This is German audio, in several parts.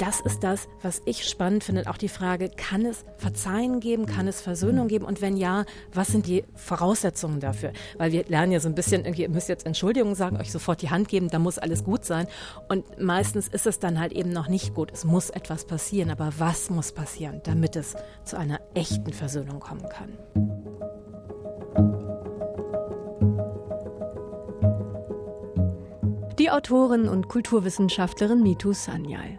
das ist das, was ich spannend finde. Auch die Frage, kann es Verzeihen geben, kann es Versöhnung geben und wenn ja, was sind die Voraussetzungen dafür? Weil wir lernen ja so ein bisschen, irgendwie, ihr müsst jetzt Entschuldigung sagen, euch sofort die Hand geben, da muss alles gut sein. Und meistens ist es dann halt eben noch nicht gut. Es muss etwas passieren, aber was muss passieren, damit es zu einer echten Versöhnung kommen kann? Die Autorin und Kulturwissenschaftlerin Mitu Sanyal.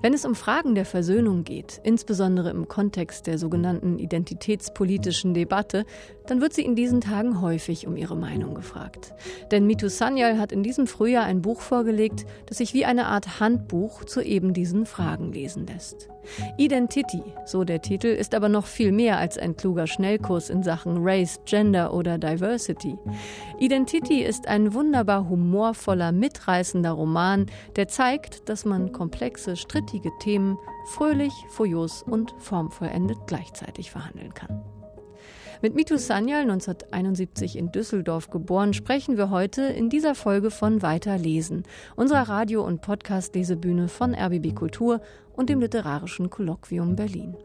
Wenn es um Fragen der Versöhnung geht, insbesondere im Kontext der sogenannten identitätspolitischen Debatte, dann wird sie in diesen Tagen häufig um ihre Meinung gefragt. Denn Mitu Sanyal hat in diesem Frühjahr ein Buch vorgelegt, das sich wie eine Art Handbuch zu eben diesen Fragen lesen lässt. Identity, so der Titel, ist aber noch viel mehr als ein kluger Schnellkurs in Sachen Race, Gender oder Diversity. Identity ist ein wunderbar humorvoller, mitreißender Roman, der zeigt, dass man komplexe, strittige Themen fröhlich, furios und formvollendet gleichzeitig verhandeln kann. Mit Mitu Sanyal, 1971 in Düsseldorf geboren, sprechen wir heute in dieser Folge von Weiterlesen, unserer Radio- und Podcast-Lesebühne von RBB Kultur und dem Literarischen Kolloquium Berlin.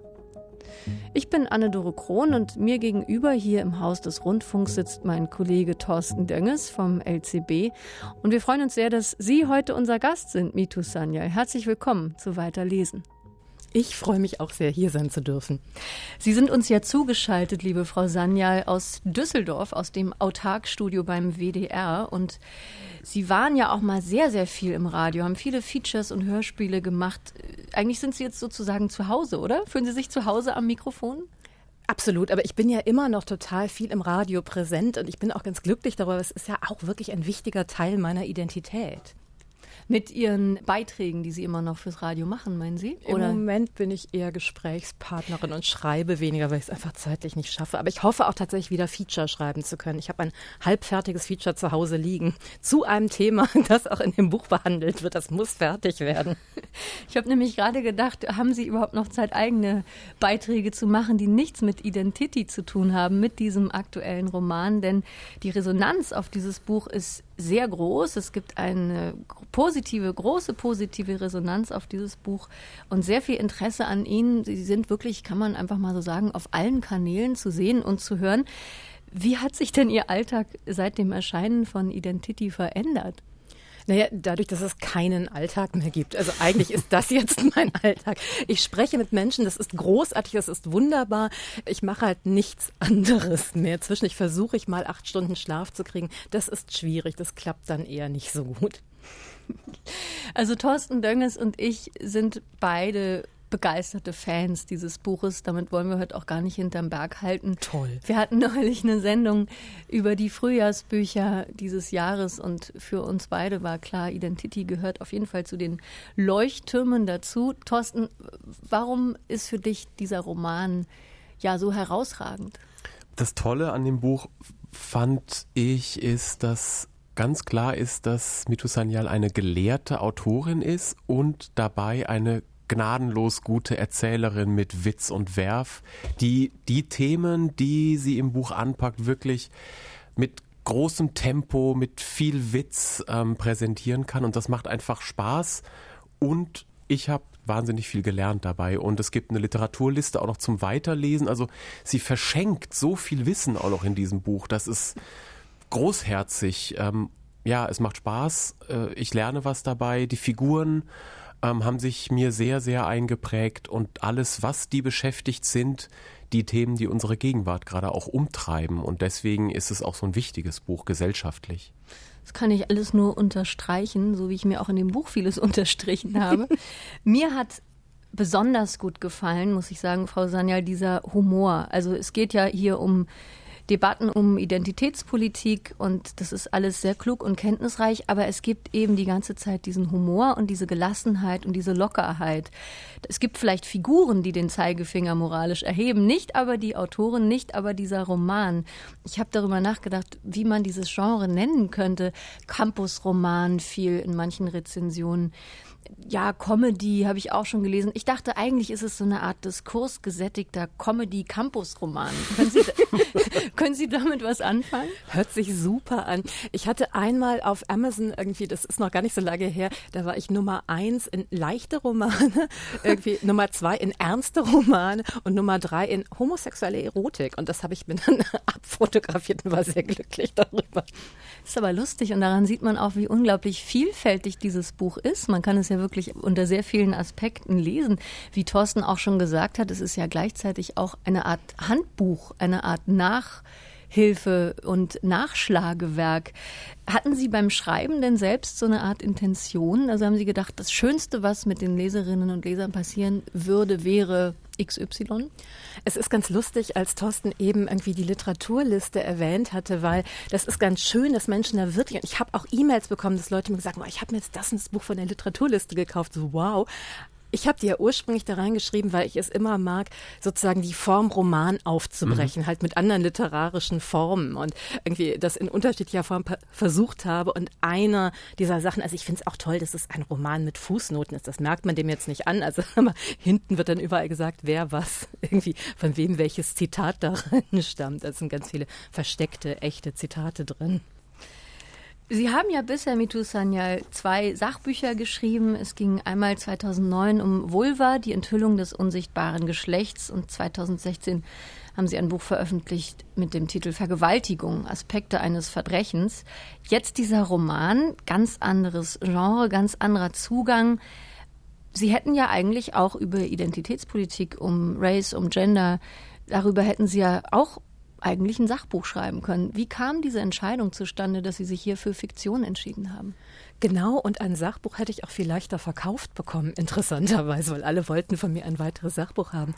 Ich bin Anne-Dore Krohn und mir gegenüber hier im Haus des Rundfunks sitzt mein Kollege Thorsten Dönges vom LCB. Und wir freuen uns sehr, dass Sie heute unser Gast sind, Mitu Sanyal. Herzlich willkommen zu Weiterlesen. Ich freue mich auch sehr, hier sein zu dürfen. Sie sind uns ja zugeschaltet, liebe Frau Sanyal, aus Düsseldorf, aus dem Autarkstudio beim WDR. Und Sie waren ja auch mal sehr, sehr viel im Radio, haben viele Features und Hörspiele gemacht. Eigentlich sind Sie jetzt sozusagen zu Hause, oder? Fühlen Sie sich zu Hause am Mikrofon? Absolut, aber ich bin ja immer noch total viel im Radio präsent und ich bin auch ganz glücklich darüber. Es ist ja auch wirklich ein wichtiger Teil meiner Identität mit Ihren Beiträgen, die Sie immer noch fürs Radio machen, meinen Sie? Oder? Im Moment bin ich eher Gesprächspartnerin und schreibe weniger, weil ich es einfach zeitlich nicht schaffe. Aber ich hoffe auch tatsächlich wieder Feature schreiben zu können. Ich habe ein halbfertiges Feature zu Hause liegen zu einem Thema, das auch in dem Buch behandelt wird. Das muss fertig werden. Ich habe nämlich gerade gedacht, haben Sie überhaupt noch Zeit, eigene Beiträge zu machen, die nichts mit Identity zu tun haben, mit diesem aktuellen Roman? Denn die Resonanz auf dieses Buch ist sehr groß. Es gibt eine positive, große positive Resonanz auf dieses Buch und sehr viel Interesse an Ihnen. Sie sind wirklich, kann man einfach mal so sagen, auf allen Kanälen zu sehen und zu hören. Wie hat sich denn Ihr Alltag seit dem Erscheinen von Identity verändert? Naja, dadurch, dass es keinen Alltag mehr gibt. Also eigentlich ist das jetzt mein Alltag. Ich spreche mit Menschen, das ist großartig, das ist wunderbar. Ich mache halt nichts anderes mehr. Zwischendurch versuche ich mal acht Stunden Schlaf zu kriegen. Das ist schwierig, das klappt dann eher nicht so gut. Also Thorsten Dönges und ich sind beide begeisterte Fans dieses Buches. Damit wollen wir heute auch gar nicht hinterm Berg halten. Toll. Wir hatten neulich eine Sendung über die Frühjahrsbücher dieses Jahres und für uns beide war klar, Identity gehört auf jeden Fall zu den Leuchttürmen dazu. Thorsten, warum ist für dich dieser Roman ja so herausragend? Das Tolle an dem Buch fand ich, ist, dass ganz klar ist, dass Mitu Sanyal eine gelehrte Autorin ist und dabei eine gnadenlos gute Erzählerin mit Witz und Werf, die die Themen, die sie im Buch anpackt, wirklich mit großem Tempo, mit viel Witz ähm, präsentieren kann. Und das macht einfach Spaß. Und ich habe wahnsinnig viel gelernt dabei. Und es gibt eine Literaturliste auch noch zum Weiterlesen. Also sie verschenkt so viel Wissen auch noch in diesem Buch. Das ist großherzig. Ähm, ja, es macht Spaß. Äh, ich lerne was dabei. Die Figuren ähm, haben sich mir sehr, sehr eingeprägt und alles, was die beschäftigt sind, die Themen, die unsere Gegenwart gerade auch umtreiben. Und deswegen ist es auch so ein wichtiges Buch gesellschaftlich. Das kann ich alles nur unterstreichen, so wie ich mir auch in dem Buch vieles unterstrichen habe. mir hat besonders gut gefallen, muss ich sagen, Frau Sanyal, dieser Humor. Also es geht ja hier um Debatten um Identitätspolitik und das ist alles sehr klug und kenntnisreich, aber es gibt eben die ganze Zeit diesen Humor und diese Gelassenheit und diese Lockerheit. Es gibt vielleicht Figuren, die den Zeigefinger moralisch erheben, nicht aber die Autoren, nicht aber dieser Roman. Ich habe darüber nachgedacht, wie man dieses Genre nennen könnte. Campusroman fiel in manchen Rezensionen ja, Comedy habe ich auch schon gelesen. Ich dachte, eigentlich ist es so eine Art diskursgesättigter Comedy-Campus-Roman. Können Sie damit was anfangen? Hört sich super an. Ich hatte einmal auf Amazon irgendwie, das ist noch gar nicht so lange her, da war ich Nummer eins in leichte Romane, irgendwie Nummer zwei in ernste Romane und Nummer drei in homosexuelle Erotik. Und das habe ich mir dann abfotografiert und war sehr glücklich darüber. Ist aber lustig und daran sieht man auch, wie unglaublich vielfältig dieses Buch ist. Man kann es ja wirklich unter sehr vielen Aspekten lesen. Wie Thorsten auch schon gesagt hat, es ist ja gleichzeitig auch eine Art Handbuch, eine Art Nachhilfe und Nachschlagewerk. Hatten Sie beim Schreiben denn selbst so eine Art Intention? Also haben Sie gedacht, das Schönste, was mit den Leserinnen und Lesern passieren würde, wäre XY? Es ist ganz lustig, als Thorsten eben irgendwie die Literaturliste erwähnt hatte, weil das ist ganz schön, dass Menschen da wirklich, und ich habe auch E-Mails bekommen, dass Leute mir gesagt haben, ich habe mir jetzt das, das Buch von der Literaturliste gekauft, so wow. Ich habe die ja ursprünglich da reingeschrieben, weil ich es immer mag, sozusagen die Form Roman aufzubrechen, mhm. halt mit anderen literarischen Formen und irgendwie das in unterschiedlicher Form versucht habe. Und einer dieser Sachen, also ich finde es auch toll, dass es ein Roman mit Fußnoten ist. Das merkt man dem jetzt nicht an. Also hinten wird dann überall gesagt, wer was, irgendwie von wem welches Zitat darin stammt. Da sind ganz viele versteckte, echte Zitate drin. Sie haben ja bisher, Mitu Sanyal, zwei Sachbücher geschrieben. Es ging einmal 2009 um Vulva, die Enthüllung des unsichtbaren Geschlechts und 2016 haben Sie ein Buch veröffentlicht mit dem Titel Vergewaltigung, Aspekte eines Verbrechens. Jetzt dieser Roman, ganz anderes Genre, ganz anderer Zugang. Sie hätten ja eigentlich auch über Identitätspolitik, um Race, um Gender, darüber hätten Sie ja auch eigentlich ein Sachbuch schreiben können. Wie kam diese Entscheidung zustande, dass Sie sich hier für Fiktion entschieden haben? Genau, und ein Sachbuch hätte ich auch viel leichter verkauft bekommen, interessanterweise, weil alle wollten von mir ein weiteres Sachbuch haben.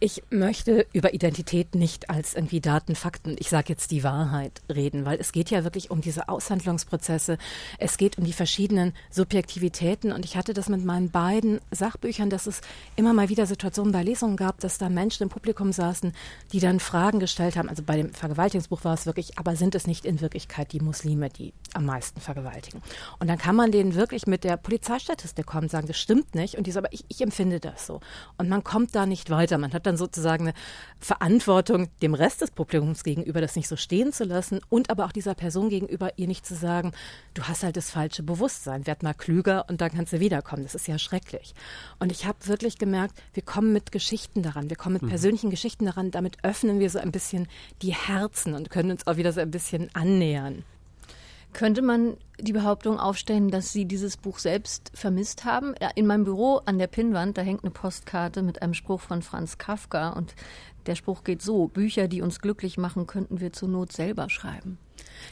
Ich möchte über Identität nicht als irgendwie Daten, Fakten, ich sage jetzt die Wahrheit reden, weil es geht ja wirklich um diese Aushandlungsprozesse, es geht um die verschiedenen Subjektivitäten und ich hatte das mit meinen beiden Sachbüchern, dass es immer mal wieder Situationen bei Lesungen gab, dass da Menschen im Publikum saßen, die dann Fragen gestellt haben. Also bei dem Vergewaltigungsbuch war es wirklich, aber sind es nicht in Wirklichkeit die Muslime, die am meisten vergewaltigen? Und dann kann man denen wirklich mit der Polizeistatistik kommen und sagen, das stimmt nicht. Und die so, aber ich, ich empfinde das so. Und man kommt da nicht weiter. Man hat dann sozusagen eine Verantwortung dem Rest des Publikums gegenüber, das nicht so stehen zu lassen und aber auch dieser Person gegenüber, ihr nicht zu sagen, du hast halt das falsche Bewusstsein, werd mal klüger und dann kannst du wiederkommen. Das ist ja schrecklich. Und ich habe wirklich gemerkt, wir kommen mit Geschichten daran, wir kommen mit mhm. persönlichen Geschichten daran, damit öffnen wir so ein bisschen die Herzen und können uns auch wieder so ein bisschen annähern. Könnte man die Behauptung aufstellen, dass Sie dieses Buch selbst vermisst haben? In meinem Büro an der Pinnwand, da hängt eine Postkarte mit einem Spruch von Franz Kafka und der Spruch geht so, Bücher, die uns glücklich machen, könnten wir zur Not selber schreiben.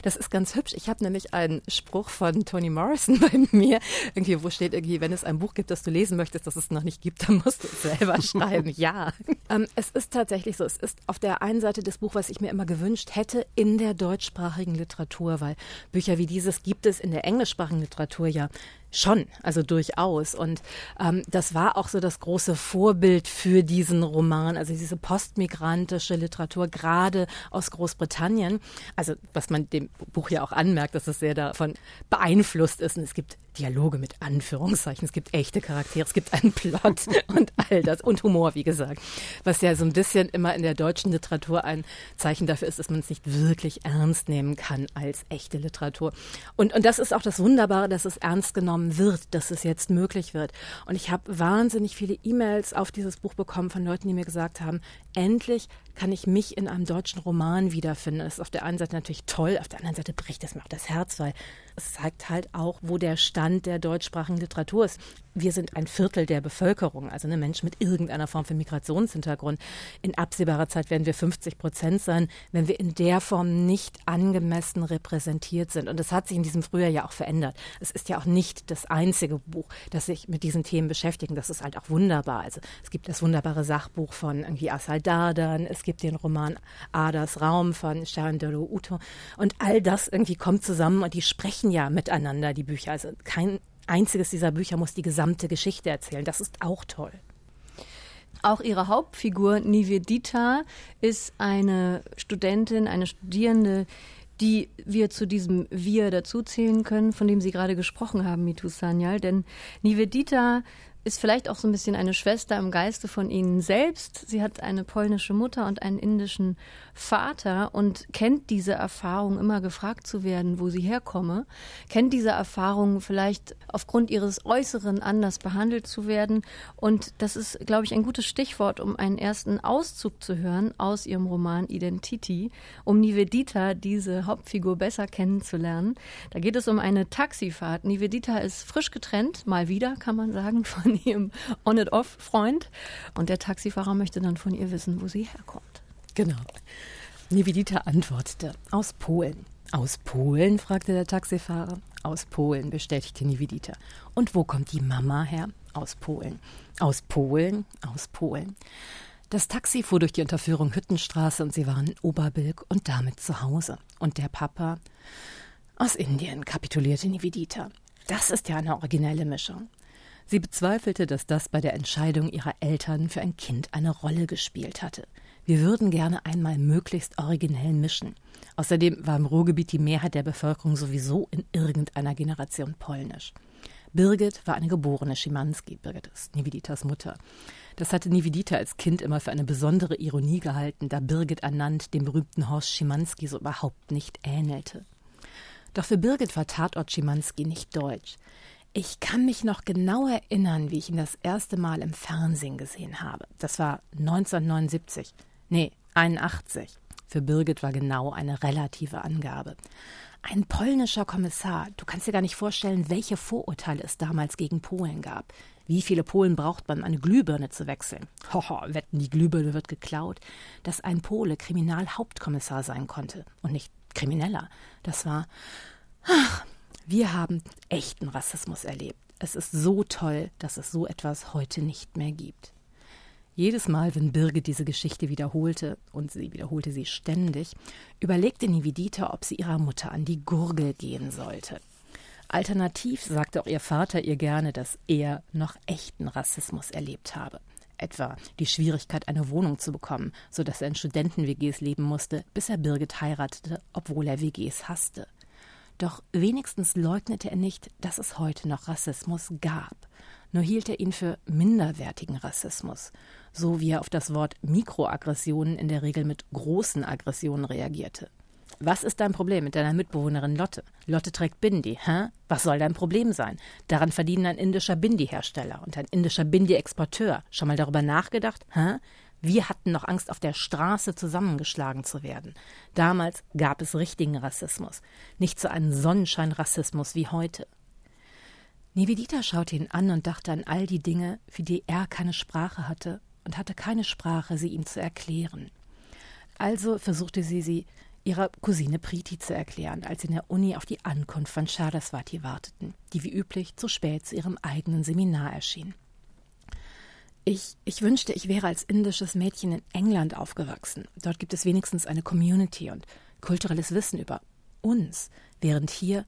Das ist ganz hübsch. Ich habe nämlich einen Spruch von Toni Morrison bei mir, irgendwie, wo steht irgendwie, wenn es ein Buch gibt, das du lesen möchtest, das es noch nicht gibt, dann musst du es selber schreiben. ja. Ähm, es ist tatsächlich so. Es ist auf der einen Seite das Buch, was ich mir immer gewünscht hätte in der deutschsprachigen Literatur, weil Bücher wie dieses gibt es in der englischsprachigen Literatur ja Schon, also durchaus. Und ähm, das war auch so das große Vorbild für diesen Roman, also diese postmigrantische Literatur, gerade aus Großbritannien. Also was man dem Buch ja auch anmerkt, dass es sehr davon beeinflusst ist. Und es gibt Dialoge mit Anführungszeichen, es gibt echte Charaktere, es gibt einen Plot und all das und Humor, wie gesagt. Was ja so ein bisschen immer in der deutschen Literatur ein Zeichen dafür ist, dass man es nicht wirklich ernst nehmen kann als echte Literatur. Und, und das ist auch das Wunderbare, dass es ernst genommen wird, dass es jetzt möglich wird. Und ich habe wahnsinnig viele E-Mails auf dieses Buch bekommen von Leuten, die mir gesagt haben, endlich kann ich mich in einem deutschen Roman wiederfinden. Das ist auf der einen Seite natürlich toll, auf der anderen Seite bricht es mir auch das Herz, weil es zeigt halt auch, wo der Stand der deutschsprachigen Literatur ist. Wir sind ein Viertel der Bevölkerung, also eine Mensch mit irgendeiner Form von Migrationshintergrund. In absehbarer Zeit werden wir 50 Prozent sein, wenn wir in der Form nicht angemessen repräsentiert sind. Und das hat sich in diesem Frühjahr ja auch verändert. Es ist ja auch nicht das einzige Buch, das sich mit diesen Themen beschäftigt. Das ist halt auch wunderbar. Also es gibt das wunderbare Sachbuch von irgendwie Asal Dardan, es gibt den Roman Adas Raum von Sharon Doro Uto. Und all das irgendwie kommt zusammen und die sprechen ja miteinander, die Bücher. Also kein einziges dieser Bücher muss die gesamte Geschichte erzählen. Das ist auch toll. Auch ihre Hauptfigur Nivedita ist eine Studentin, eine Studierende, die wir zu diesem Wir dazuzählen können, von dem Sie gerade gesprochen haben, Mitu Sanyal. Denn Nivedita ist vielleicht auch so ein bisschen eine Schwester im Geiste von Ihnen selbst. Sie hat eine polnische Mutter und einen indischen Vater und kennt diese Erfahrung, immer gefragt zu werden, wo sie herkomme, kennt diese Erfahrung vielleicht aufgrund ihres Äußeren anders behandelt zu werden. Und das ist, glaube ich, ein gutes Stichwort, um einen ersten Auszug zu hören aus ihrem Roman Identity, um Nivedita, diese Hauptfigur, besser kennenzulernen. Da geht es um eine Taxifahrt. Nivedita ist frisch getrennt, mal wieder, kann man sagen, von ihrem On-and-Off-Freund. Und der Taxifahrer möchte dann von ihr wissen, wo sie herkommt. Genau. Nivedita antwortete, aus Polen. Aus Polen? fragte der Taxifahrer. Aus Polen, bestätigte Nivedita. Und wo kommt die Mama her? Aus Polen. Aus Polen? Aus Polen. Das Taxi fuhr durch die Unterführung Hüttenstraße und sie waren in Oberbilk und damit zu Hause. Und der Papa? Aus Indien, kapitulierte Nivedita. Das ist ja eine originelle Mischung. Sie bezweifelte, dass das bei der Entscheidung ihrer Eltern für ein Kind eine Rolle gespielt hatte. Wir würden gerne einmal möglichst originell mischen. Außerdem war im Ruhrgebiet die Mehrheit der Bevölkerung sowieso in irgendeiner Generation polnisch. Birgit war eine geborene Schimanski. Birgit ist Nividitas Mutter. Das hatte Nivedita als Kind immer für eine besondere Ironie gehalten, da Birgit ernannt dem berühmten Horst Schimanski so überhaupt nicht ähnelte. Doch für Birgit war Tatort Schimanski nicht deutsch. Ich kann mich noch genau erinnern, wie ich ihn das erste Mal im Fernsehen gesehen habe. Das war 1979. Nee, 81. Für Birgit war genau eine relative Angabe. Ein polnischer Kommissar. Du kannst dir gar nicht vorstellen, welche Vorurteile es damals gegen Polen gab. Wie viele Polen braucht man, um eine Glühbirne zu wechseln? Hoho, wetten, die Glühbirne wird geklaut. Dass ein Pole Kriminalhauptkommissar sein konnte und nicht Krimineller. Das war. Ach, wir haben echten Rassismus erlebt. Es ist so toll, dass es so etwas heute nicht mehr gibt. Jedes Mal, wenn Birgit diese Geschichte wiederholte, und sie wiederholte sie ständig, überlegte Nivedita, ob sie ihrer Mutter an die Gurgel gehen sollte. Alternativ sagte auch ihr Vater ihr gerne, dass er noch echten Rassismus erlebt habe. Etwa die Schwierigkeit, eine Wohnung zu bekommen, so dass er in Studenten-WGs leben musste, bis er Birgit heiratete, obwohl er WGs hasste. Doch wenigstens leugnete er nicht, dass es heute noch Rassismus gab. Nur hielt er ihn für minderwertigen Rassismus, so wie er auf das Wort Mikroaggressionen in der Regel mit großen Aggressionen reagierte. Was ist dein Problem mit deiner Mitbewohnerin Lotte? Lotte trägt Bindi, hä? Was soll dein Problem sein? Daran verdienen ein indischer Bindi-Hersteller und ein indischer Bindi-Exporteur. Schon mal darüber nachgedacht, hä? Wir hatten noch Angst, auf der Straße zusammengeschlagen zu werden. Damals gab es richtigen Rassismus, nicht so einen Sonnenscheinrassismus wie heute. Nivedita schaute ihn an und dachte an all die Dinge, für die er keine Sprache hatte und hatte keine Sprache, sie ihm zu erklären. Also versuchte sie sie ihrer Cousine Priti zu erklären, als sie in der Uni auf die Ankunft von Shadaswati warteten, die wie üblich zu spät zu ihrem eigenen Seminar erschien. Ich, ich wünschte, ich wäre als indisches Mädchen in England aufgewachsen. Dort gibt es wenigstens eine Community und kulturelles Wissen über uns, während hier.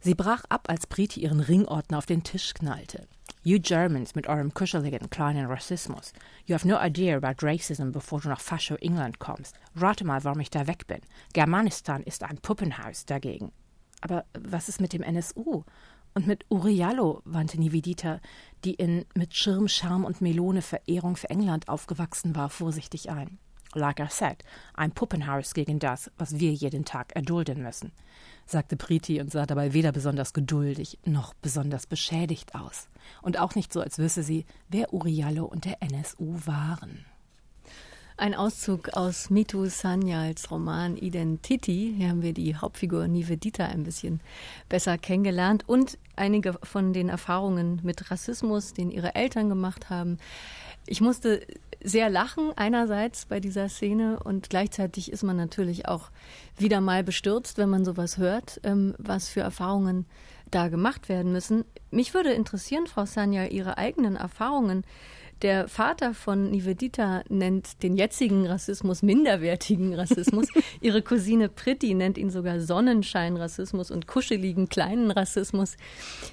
Sie brach ab, als Priti ihren Ringordner auf den Tisch knallte. You Germans mit eurem kuscheligen kleinen Rassismus. You have no idea about racism, bevor du nach Fascho England kommst. Rate mal, warum ich da weg bin. Germanistan ist ein Puppenhaus dagegen. Aber was ist mit dem NSU? Und mit Uriallo wandte Nivedita, die in mit Schirm, Charme und Melone Verehrung für England aufgewachsen war, vorsichtig ein. Like I said, ein Puppenhaus gegen das, was wir jeden Tag erdulden müssen, sagte Priti und sah dabei weder besonders geduldig noch besonders beschädigt aus. Und auch nicht so, als wüsste sie, wer Uriallo und der NSU waren. Ein Auszug aus Mitu Sanyals Roman Identity. Hier haben wir die Hauptfigur Nivedita ein bisschen besser kennengelernt und einige von den Erfahrungen mit Rassismus, den ihre Eltern gemacht haben. Ich musste sehr lachen einerseits bei dieser Szene und gleichzeitig ist man natürlich auch wieder mal bestürzt, wenn man sowas hört, ähm, was für Erfahrungen da gemacht werden müssen. Mich würde interessieren, Frau Sanyal, Ihre eigenen Erfahrungen der Vater von Nivedita nennt den jetzigen Rassismus minderwertigen Rassismus. Ihre Cousine Pritti nennt ihn sogar Sonnenscheinrassismus und kuscheligen kleinen Rassismus.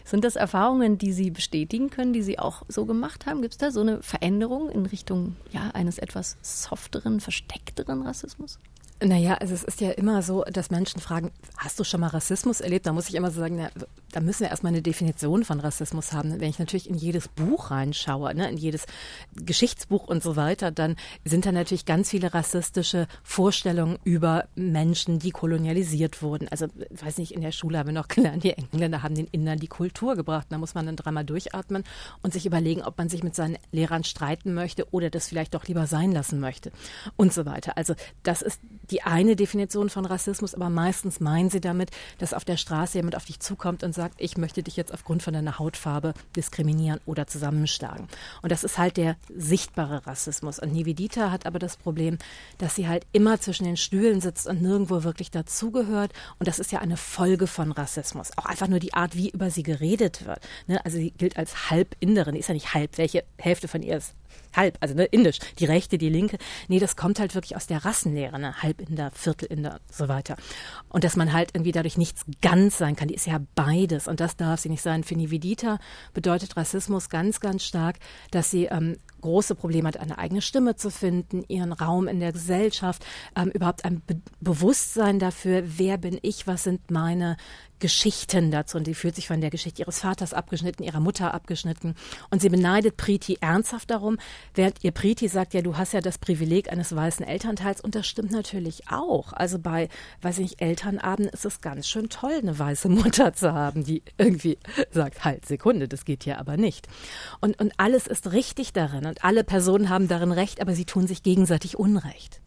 Sind das Erfahrungen, die Sie bestätigen können, die Sie auch so gemacht haben? Gibt es da so eine Veränderung in Richtung ja, eines etwas softeren, versteckteren Rassismus? Naja, also es ist ja immer so, dass Menschen fragen, hast du schon mal Rassismus erlebt? Da muss ich immer so sagen, na, da müssen wir erstmal eine Definition von Rassismus haben. Wenn ich natürlich in jedes Buch reinschaue, ne, in jedes Geschichtsbuch und so weiter, dann sind da natürlich ganz viele rassistische Vorstellungen über Menschen, die kolonialisiert wurden. Also, weiß nicht, in der Schule haben wir noch gelernt, die Engländer haben den Indern die Kultur gebracht. Da muss man dann dreimal durchatmen und sich überlegen, ob man sich mit seinen Lehrern streiten möchte oder das vielleicht doch lieber sein lassen möchte und so weiter. Also, das ist die eine Definition von Rassismus, aber meistens meinen sie damit, dass auf der Straße jemand auf dich zukommt und sagt, ich möchte dich jetzt aufgrund von deiner Hautfarbe diskriminieren oder zusammenschlagen. Und das ist halt der sichtbare Rassismus. Und Nivedita hat aber das Problem, dass sie halt immer zwischen den Stühlen sitzt und nirgendwo wirklich dazugehört. Und das ist ja eine Folge von Rassismus. Auch einfach nur die Art, wie über sie geredet wird. Ne? Also sie gilt als Halbinderin, ist ja nicht halb. Welche Hälfte von ihr ist halb, also ne, indisch, die rechte, die linke. Nee, das kommt halt wirklich aus der Rassenlehre, ne, Halbinder, Viertelinder, so weiter. Und dass man halt irgendwie dadurch nichts ganz sein kann, die ist ja beides und das darf sie nicht sein. Für Nivedita bedeutet Rassismus ganz, ganz stark, dass sie ähm, große Probleme hat, eine eigene Stimme zu finden, ihren Raum in der Gesellschaft, ähm, überhaupt ein Be Bewusstsein dafür, wer bin ich, was sind meine Geschichten dazu. Und sie fühlt sich von der Geschichte ihres Vaters abgeschnitten, ihrer Mutter abgeschnitten. Und sie beneidet Priti ernsthaft darum, während ihr Priti sagt, ja, du hast ja das Privileg eines weißen Elternteils. Und das stimmt natürlich auch. Also bei, weiß ich nicht, Elternabend ist es ganz schön toll, eine weiße Mutter zu haben, die irgendwie sagt, halt, Sekunde, das geht hier aber nicht. Und, und alles ist richtig darin und alle Personen haben darin recht, aber sie tun sich gegenseitig Unrecht.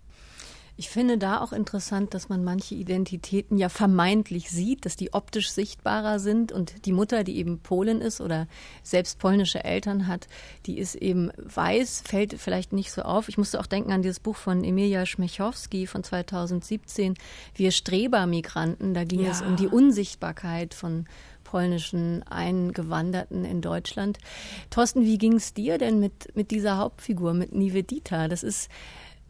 Ich finde da auch interessant, dass man manche Identitäten ja vermeintlich sieht, dass die optisch sichtbarer sind und die Mutter, die eben Polin ist oder selbst polnische Eltern hat, die ist eben weiß, fällt vielleicht nicht so auf. Ich musste auch denken an dieses Buch von Emilia Schmechowski von 2017, Wir Strebermigranten. Da ging ja. es um die Unsichtbarkeit von polnischen Eingewanderten in Deutschland. Thorsten, wie ging es dir denn mit, mit dieser Hauptfigur, mit Nivedita? Das ist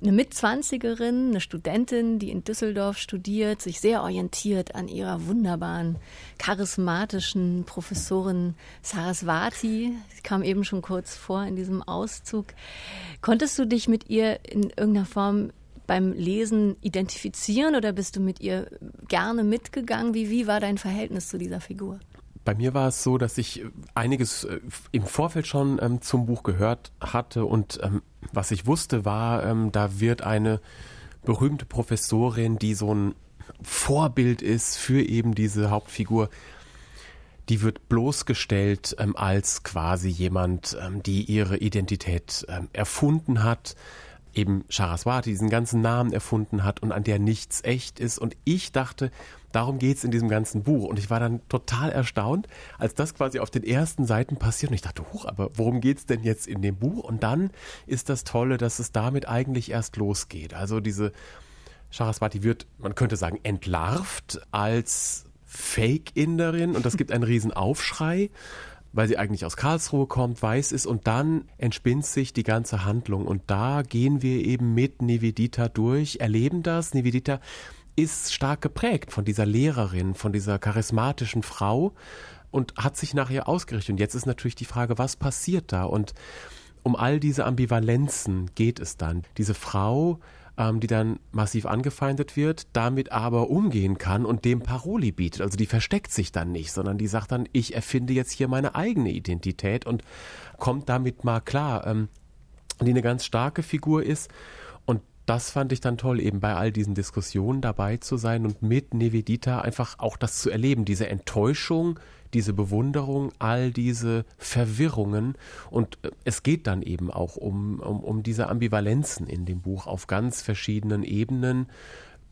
eine Mitzwanzigerin, eine Studentin, die in Düsseldorf studiert, sich sehr orientiert an ihrer wunderbaren, charismatischen Professorin Saraswati. Sie kam eben schon kurz vor in diesem Auszug. Konntest du dich mit ihr in irgendeiner Form beim Lesen identifizieren oder bist du mit ihr gerne mitgegangen? Wie, wie war dein Verhältnis zu dieser Figur? Bei mir war es so, dass ich einiges äh, im Vorfeld schon ähm, zum Buch gehört hatte und ähm, was ich wusste war, ähm, da wird eine berühmte Professorin, die so ein Vorbild ist für eben diese Hauptfigur, die wird bloßgestellt ähm, als quasi jemand, ähm, die ihre Identität ähm, erfunden hat, eben Saraswati diesen ganzen Namen erfunden hat und an der nichts echt ist. Und ich dachte, darum geht es in diesem ganzen Buch. Und ich war dann total erstaunt, als das quasi auf den ersten Seiten passiert. Und ich dachte, huch, aber worum geht es denn jetzt in dem Buch? Und dann ist das Tolle, dass es damit eigentlich erst losgeht. Also diese Saraswati wird, man könnte sagen, entlarvt als Fake-Inderin und das gibt einen riesen Aufschrei weil sie eigentlich aus Karlsruhe kommt, weiß ist und dann entspinnt sich die ganze Handlung und da gehen wir eben mit Nivedita durch, erleben das. Nivedita ist stark geprägt von dieser Lehrerin, von dieser charismatischen Frau und hat sich nachher ausgerichtet. Und jetzt ist natürlich die Frage, was passiert da? Und um all diese Ambivalenzen geht es dann. Diese Frau ähm, die dann massiv angefeindet wird, damit aber umgehen kann und dem Paroli bietet. Also die versteckt sich dann nicht, sondern die sagt dann, ich erfinde jetzt hier meine eigene Identität und kommt damit mal klar. Ähm, die eine ganz starke Figur ist und das fand ich dann toll, eben bei all diesen Diskussionen dabei zu sein und mit Nevedita einfach auch das zu erleben, diese Enttäuschung, diese Bewunderung, all diese Verwirrungen. Und äh, es geht dann eben auch um, um, um diese Ambivalenzen in dem Buch auf ganz verschiedenen Ebenen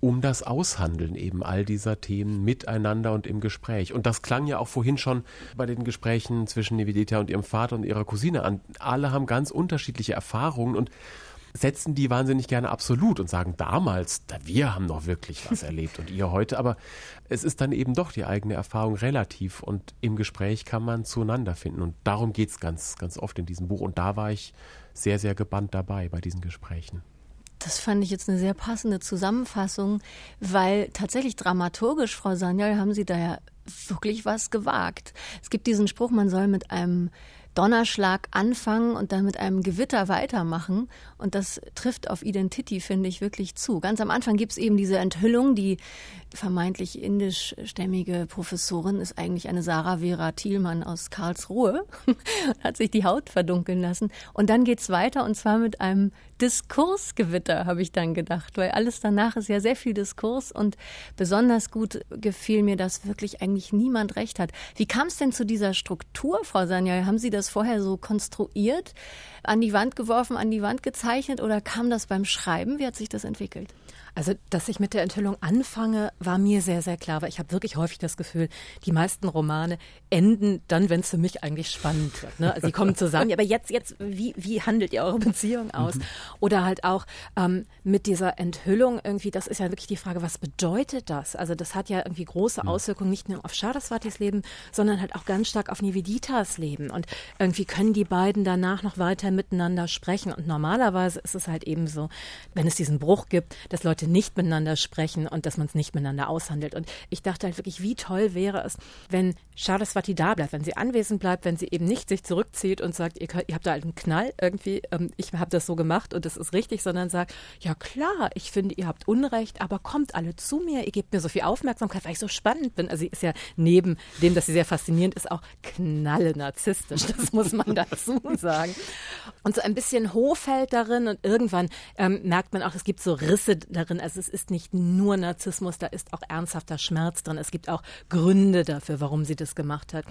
um das Aushandeln eben all dieser Themen miteinander und im Gespräch. Und das klang ja auch vorhin schon bei den Gesprächen zwischen Nevedita und ihrem Vater und ihrer Cousine an. Alle haben ganz unterschiedliche Erfahrungen und setzen die wahnsinnig gerne absolut und sagen damals, wir haben noch wirklich was erlebt und ihr heute, aber es ist dann eben doch die eigene Erfahrung relativ und im Gespräch kann man zueinander finden und darum geht es ganz, ganz oft in diesem Buch und da war ich sehr, sehr gebannt dabei bei diesen Gesprächen. Das fand ich jetzt eine sehr passende Zusammenfassung, weil tatsächlich dramaturgisch, Frau Sanyal, haben Sie da ja wirklich was gewagt. Es gibt diesen Spruch, man soll mit einem Donnerschlag anfangen und dann mit einem Gewitter weitermachen. Und das trifft auf Identity, finde ich, wirklich zu. Ganz am Anfang gibt es eben diese Enthüllung, die vermeintlich indischstämmige Professorin ist eigentlich eine Sarah Vera Thielmann aus Karlsruhe, hat sich die Haut verdunkeln lassen. Und dann geht es weiter und zwar mit einem Diskursgewitter, habe ich dann gedacht, weil alles danach ist ja sehr viel Diskurs und besonders gut gefiel mir, dass wirklich eigentlich niemand recht hat. Wie kam es denn zu dieser Struktur, Frau Sanja? Haben Sie das vorher so konstruiert, an die Wand geworfen, an die Wand gezeichnet oder kam das beim Schreiben? Wie hat sich das entwickelt? Also, dass ich mit der Enthüllung anfange, war mir sehr, sehr klar, weil ich habe wirklich häufig das Gefühl, die meisten Romane enden dann, wenn es für mich eigentlich spannend wird. Ne? Also, sie kommen zusammen, aber jetzt, jetzt, wie, wie handelt ihr eure Beziehung aus? Mhm. Oder halt auch ähm, mit dieser Enthüllung irgendwie, das ist ja wirklich die Frage, was bedeutet das? Also, das hat ja irgendwie große mhm. Auswirkungen nicht nur auf Shadaswatis Leben, sondern halt auch ganz stark auf Nividitas Leben. Und irgendwie können die beiden danach noch weiter miteinander sprechen. Und normalerweise ist es halt eben so, wenn es diesen Bruch gibt, dass Leute Leute nicht miteinander sprechen und dass man es nicht miteinander aushandelt. Und ich dachte halt wirklich, wie toll wäre es, wenn Saraswati da bleibt, wenn sie anwesend bleibt, wenn sie eben nicht sich zurückzieht und sagt, ihr, ihr habt da einen Knall irgendwie, ähm, ich habe das so gemacht und das ist richtig, sondern sagt, ja klar, ich finde, ihr habt Unrecht, aber kommt alle zu mir, ihr gebt mir so viel Aufmerksamkeit, weil ich so spannend bin. Also sie ist ja neben dem, dass sie sehr faszinierend ist, auch knalle narzisstisch, das muss man dazu sagen. Und so ein bisschen Hohfeld darin und irgendwann ähm, merkt man auch, es gibt so Risse darin, drin. Also es ist nicht nur Narzissmus, da ist auch ernsthafter Schmerz drin. Es gibt auch Gründe dafür, warum sie das gemacht hat.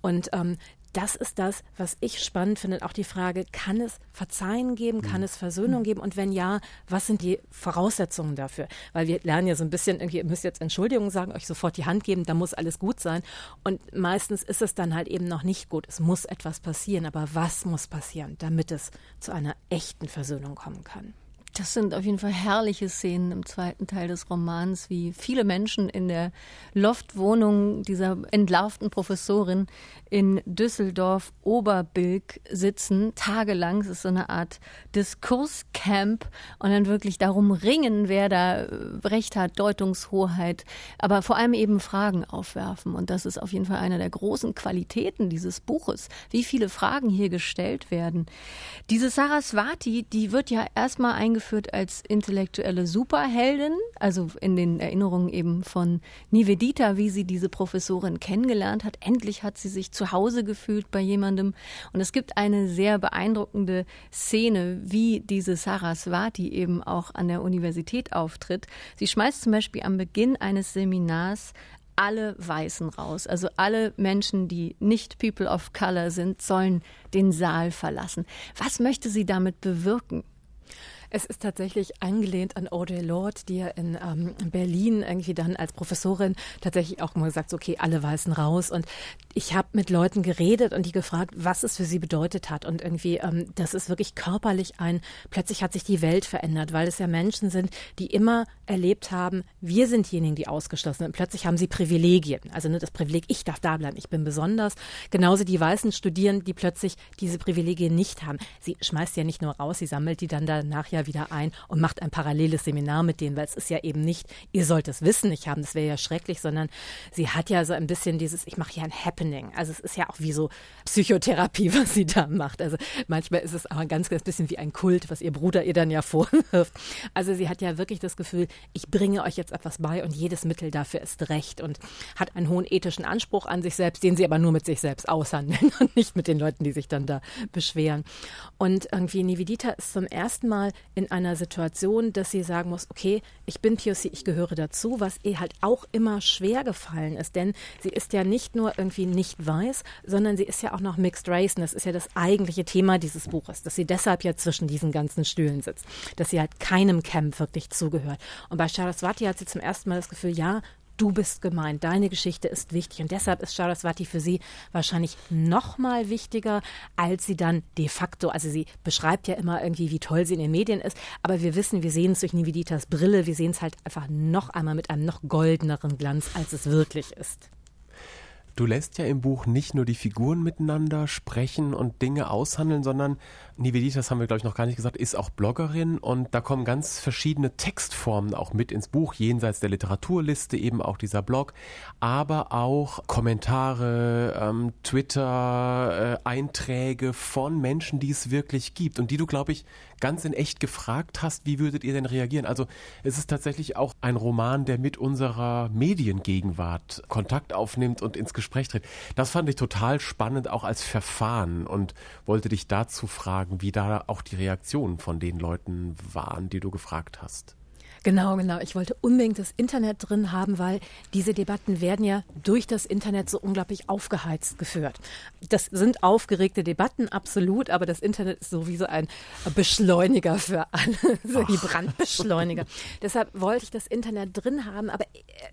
Und ähm, das ist das, was ich spannend finde. Auch die Frage, kann es Verzeihen geben, kann es Versöhnung geben? Und wenn ja, was sind die Voraussetzungen dafür? Weil wir lernen ja so ein bisschen, irgendwie, ihr müsst jetzt Entschuldigungen sagen, euch sofort die Hand geben, da muss alles gut sein. Und meistens ist es dann halt eben noch nicht gut. Es muss etwas passieren. Aber was muss passieren, damit es zu einer echten Versöhnung kommen kann? Das sind auf jeden Fall herrliche Szenen im zweiten Teil des Romans, wie viele Menschen in der Loftwohnung dieser entlarvten Professorin in Düsseldorf Oberbilk sitzen, tagelang. Es ist so eine Art Diskurscamp und dann wirklich darum ringen, wer da äh, Recht hat, Deutungshoheit, aber vor allem eben Fragen aufwerfen. Und das ist auf jeden Fall eine der großen Qualitäten dieses Buches, wie viele Fragen hier gestellt werden. Diese Saraswati, die wird ja erstmal eingeführt eingeführt als intellektuelle Superheldin, also in den Erinnerungen eben von Nivedita, wie sie diese Professorin kennengelernt hat. Endlich hat sie sich zu Hause gefühlt bei jemandem. Und es gibt eine sehr beeindruckende Szene, wie diese Saraswati eben auch an der Universität auftritt. Sie schmeißt zum Beispiel am Beginn eines Seminars alle Weißen raus. Also alle Menschen, die nicht People of Color sind, sollen den Saal verlassen. Was möchte sie damit bewirken? Es ist tatsächlich angelehnt an Audre Lorde, die ja in ähm, Berlin irgendwie dann als Professorin tatsächlich auch mal gesagt, okay, alle Weißen raus. Und ich habe mit Leuten geredet und die gefragt, was es für sie bedeutet hat. Und irgendwie, ähm, das ist wirklich körperlich ein, plötzlich hat sich die Welt verändert, weil es ja Menschen sind, die immer erlebt haben, wir sind diejenigen, die ausgeschlossen sind. Und plötzlich haben sie Privilegien. Also ne, das Privileg, ich darf da bleiben, ich bin besonders. Genauso die weißen Studierenden, die plötzlich diese Privilegien nicht haben. Sie schmeißt ja nicht nur raus, sie sammelt die dann danach ja ja wieder ein und macht ein paralleles Seminar mit denen, weil es ist ja eben nicht, ihr sollt es wissen nicht haben, das wäre ja schrecklich, sondern sie hat ja so ein bisschen dieses, ich mache hier ein Happening. Also es ist ja auch wie so Psychotherapie, was sie da macht. Also manchmal ist es auch ein ganz, ganz bisschen wie ein Kult, was ihr Bruder ihr dann ja vorwirft. Also sie hat ja wirklich das Gefühl, ich bringe euch jetzt etwas bei und jedes Mittel dafür ist recht und hat einen hohen ethischen Anspruch an sich selbst, den sie aber nur mit sich selbst aushandeln und nicht mit den Leuten, die sich dann da beschweren. Und irgendwie Nivedita ist zum ersten Mal in einer Situation, dass sie sagen muss, okay, ich bin POC, ich gehöre dazu, was ihr halt auch immer schwer gefallen ist, denn sie ist ja nicht nur irgendwie nicht weiß, sondern sie ist ja auch noch Mixed Race und das ist ja das eigentliche Thema dieses Buches, dass sie deshalb ja zwischen diesen ganzen Stühlen sitzt, dass sie halt keinem Camp wirklich zugehört. Und bei Saraswati hat sie zum ersten Mal das Gefühl, ja, du bist gemeint, deine Geschichte ist wichtig. Und deshalb ist Saraswati für sie wahrscheinlich noch mal wichtiger, als sie dann de facto, also sie beschreibt ja immer irgendwie, wie toll sie in den Medien ist, aber wir wissen, wir sehen es durch Nividitas Brille, wir sehen es halt einfach noch einmal mit einem noch goldeneren Glanz, als es wirklich ist. Du lässt ja im Buch nicht nur die Figuren miteinander sprechen und Dinge aushandeln, sondern Nivedita, das haben wir glaube ich noch gar nicht gesagt, ist auch Bloggerin und da kommen ganz verschiedene Textformen auch mit ins Buch, jenseits der Literaturliste eben auch dieser Blog, aber auch Kommentare, ähm, Twitter-Einträge äh, von Menschen, die es wirklich gibt und die du glaube ich ganz in echt gefragt hast, wie würdet ihr denn reagieren? Also es ist tatsächlich auch ein Roman, der mit unserer Mediengegenwart Kontakt aufnimmt und ins Gespräch tritt. Das fand ich total spannend, auch als Verfahren und wollte dich dazu fragen, wie da auch die Reaktionen von den Leuten waren, die du gefragt hast. Genau, genau. Ich wollte unbedingt das Internet drin haben, weil diese Debatten werden ja durch das Internet so unglaublich aufgeheizt geführt. Das sind aufgeregte Debatten, absolut, aber das Internet ist sowieso ein Beschleuniger für alle, so die Brandbeschleuniger. Deshalb wollte ich das Internet drin haben, aber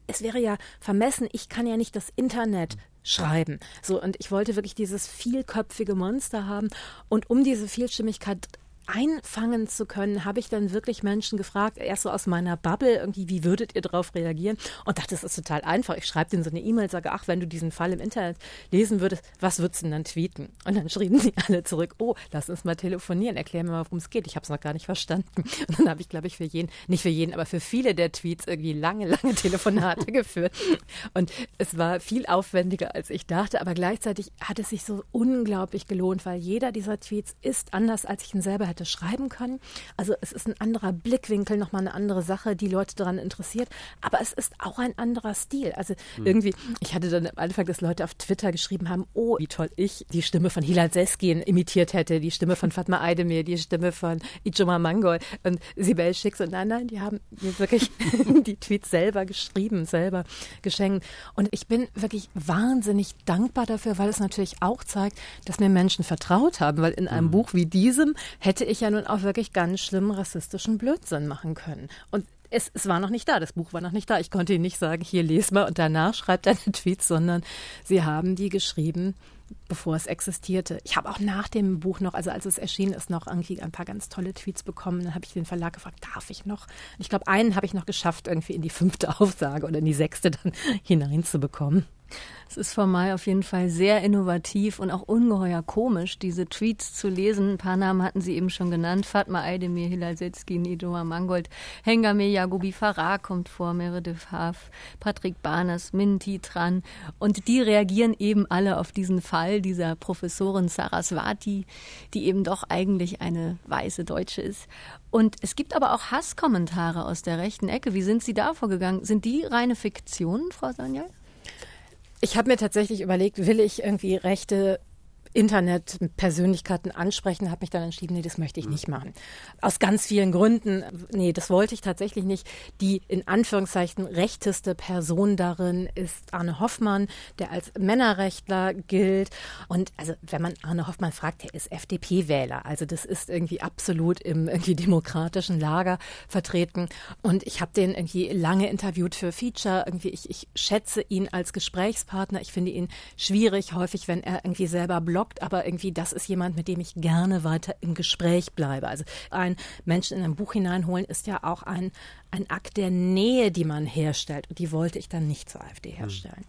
es wäre ja vermessen, ich kann ja nicht das Internet schreiben. So, und ich wollte wirklich dieses vielköpfige Monster haben. Und um diese Vielstimmigkeit einfangen zu können, habe ich dann wirklich Menschen gefragt, erst so aus meiner Bubble, irgendwie, wie würdet ihr darauf reagieren? Und dachte, das ist total einfach. Ich schreibe denen so eine E-Mail, sage, ach, wenn du diesen Fall im Internet lesen würdest, was würdest du denn dann tweeten? Und dann schrieben sie alle zurück, oh, lass uns mal telefonieren, erklär mir mal, worum es geht. Ich habe es noch gar nicht verstanden. Und dann habe ich, glaube ich, für jeden, nicht für jeden, aber für viele der Tweets irgendwie lange, lange Telefonate geführt. Und es war viel aufwendiger, als ich dachte, aber gleichzeitig hat es sich so unglaublich gelohnt, weil jeder dieser Tweets ist anders, als ich ihn selber hätte schreiben können. Also es ist ein anderer Blickwinkel, nochmal eine andere Sache, die Leute daran interessiert. Aber es ist auch ein anderer Stil. Also mhm. irgendwie, ich hatte dann am Anfang, dass Leute auf Twitter geschrieben haben, oh, wie toll ich die Stimme von Hilal Seskin imitiert hätte, die Stimme von Fatma Aydemir, die Stimme von Ijoma Mangol und Sibel Schicks. Und nein, nein, die haben mir wirklich die Tweets selber geschrieben, selber geschenkt. Und ich bin wirklich wahnsinnig dankbar dafür, weil es natürlich auch zeigt, dass mir Menschen vertraut haben, weil in einem mhm. Buch wie diesem hätte ich ja nun auch wirklich ganz schlimmen rassistischen Blödsinn machen können. Und es, es, war noch nicht da, das Buch war noch nicht da. Ich konnte Ihnen nicht sagen, hier les mal und danach schreibt deine Tweets, sondern Sie haben die geschrieben, bevor es existierte. Ich habe auch nach dem Buch noch, also als es erschienen ist, noch irgendwie ein paar ganz tolle Tweets bekommen. Dann habe ich den Verlag gefragt, darf ich noch? Und ich glaube, einen habe ich noch geschafft, irgendwie in die fünfte Aufsage oder in die sechste dann hineinzubekommen. Es ist formal auf jeden Fall sehr innovativ und auch ungeheuer komisch, diese Tweets zu lesen. Ein paar Namen hatten Sie eben schon genannt. Fatma Aydemir, Hilal Setzki, Nidoma Mangold, Hengame Yagubi Farah kommt vor, Meredith Haaf, Patrick Barnes, Minti Tran. Und die reagieren eben alle auf diesen Fall dieser Professorin Saraswati, die eben doch eigentlich eine weiße Deutsche ist. Und es gibt aber auch Hasskommentare aus der rechten Ecke. Wie sind Sie da vorgegangen? Sind die reine Fiktionen, Frau Sanyal? Ich habe mir tatsächlich überlegt, will ich irgendwie rechte Internetpersönlichkeiten ansprechen, habe mich dann entschieden, nee, das möchte ich nicht machen. Aus ganz vielen Gründen, nee, das wollte ich tatsächlich nicht. Die in Anführungszeichen rechteste Person darin ist Arne Hoffmann, der als Männerrechtler gilt. Und also, wenn man Arne Hoffmann fragt, der ist FDP-Wähler. Also das ist irgendwie absolut im irgendwie demokratischen Lager vertreten. Und ich habe den irgendwie lange interviewt für Feature. Irgendwie, ich, ich schätze ihn als Gesprächspartner. Ich finde ihn schwierig, häufig, wenn er irgendwie selber bloggt blockt, aber irgendwie das ist jemand, mit dem ich gerne weiter im Gespräch bleibe. Also ein Menschen in ein Buch hineinholen ist ja auch ein, ein Akt der Nähe, die man herstellt. Und die wollte ich dann nicht zur AfD hm. herstellen.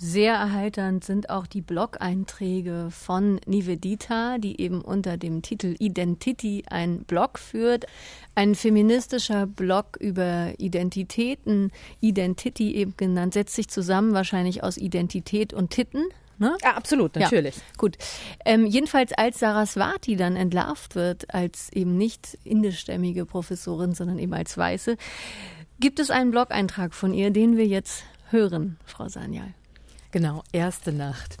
Sehr erheiternd sind auch die Blog-Einträge von Nivedita, die eben unter dem Titel Identity ein Blog führt. Ein feministischer Blog über Identitäten, Identity eben genannt, setzt sich zusammen wahrscheinlich aus Identität und Titten. Ne? Ja, absolut, natürlich. Ja, gut. Ähm, jedenfalls, als Saraswati dann entlarvt wird, als eben nicht indischstämmige Professorin, sondern eben als Weiße, gibt es einen Blog-Eintrag von ihr, den wir jetzt hören, Frau Sanyal. Genau, erste Nacht.